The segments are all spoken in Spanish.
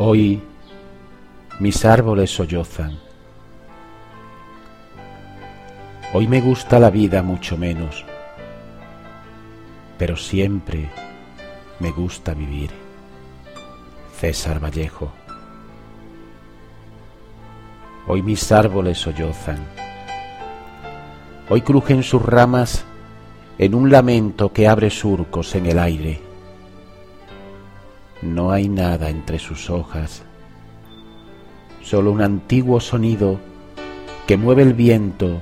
Hoy mis árboles sollozan. Hoy me gusta la vida mucho menos, pero siempre me gusta vivir. César Vallejo. Hoy mis árboles sollozan. Hoy crujen sus ramas en un lamento que abre surcos en el aire. No hay nada entre sus hojas, solo un antiguo sonido que mueve el viento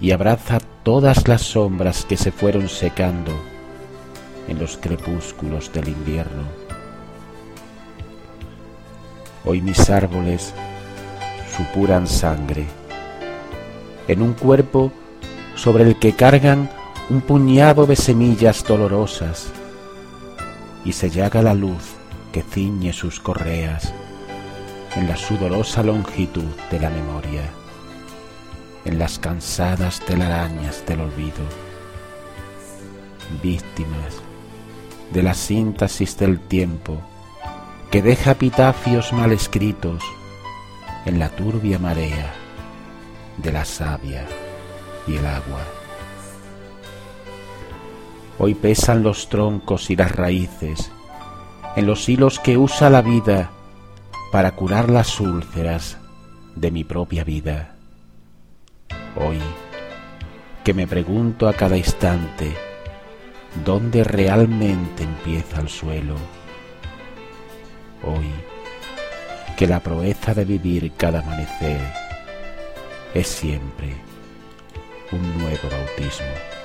y abraza todas las sombras que se fueron secando en los crepúsculos del invierno. Hoy mis árboles supuran sangre en un cuerpo sobre el que cargan un puñado de semillas dolorosas y se llaga la luz que ciñe sus correas en la sudorosa longitud de la memoria, en las cansadas telarañas del olvido, víctimas de la síntesis del tiempo que deja epitafios mal escritos en la turbia marea de la savia y el agua. Hoy pesan los troncos y las raíces en los hilos que usa la vida para curar las úlceras de mi propia vida. Hoy que me pregunto a cada instante dónde realmente empieza el suelo. Hoy que la proeza de vivir cada amanecer es siempre un nuevo bautismo.